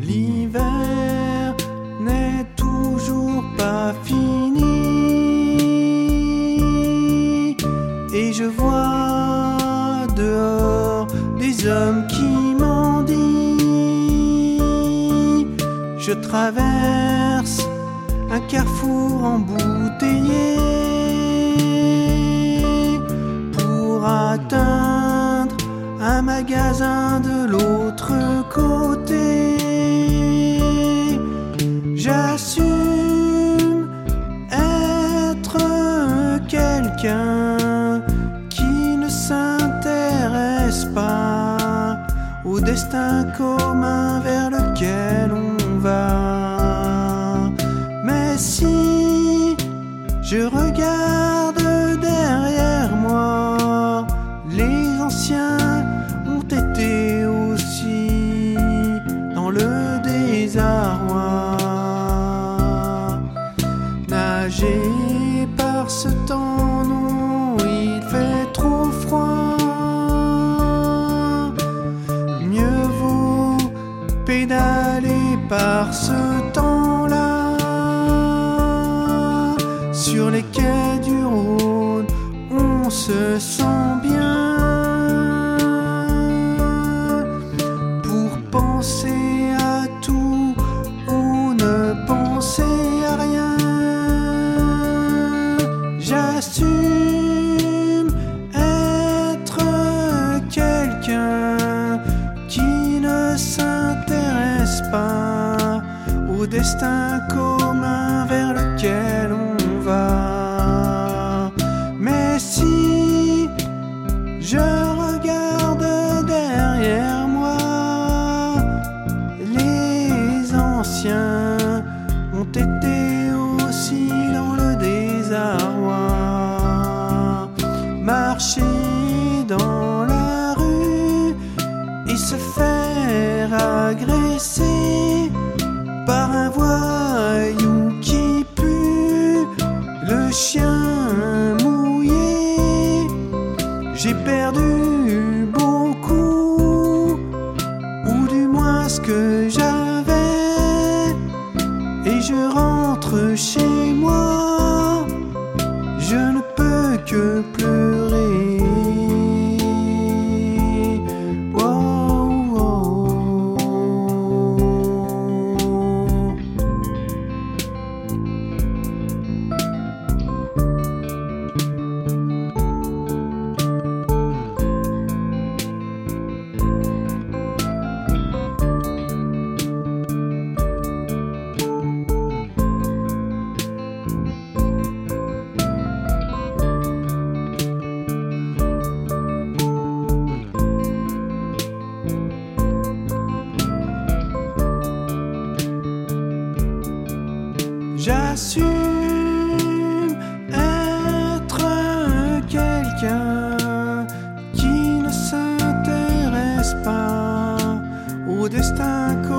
L'hiver n'est toujours pas fini et je vois dehors des hommes qui mendient. Je traverse un carrefour embouteillé pour atteindre un magasin de l'autre côté. S'intéresse pas au destin commun vers lequel on va. Mais si je regarde derrière moi, les anciens ont été aussi dans le désarroi. Nager par ce temps, les quais du Rhône, on se sent bien. Pour penser à tout ou ne penser à rien. J'assume être quelqu'un qui ne s'intéresse pas au destin commun ont été aussi dans le désarroi. Marcher dans la rue et se faire agresser par un voyou qui pue le chien 寂寞。au destin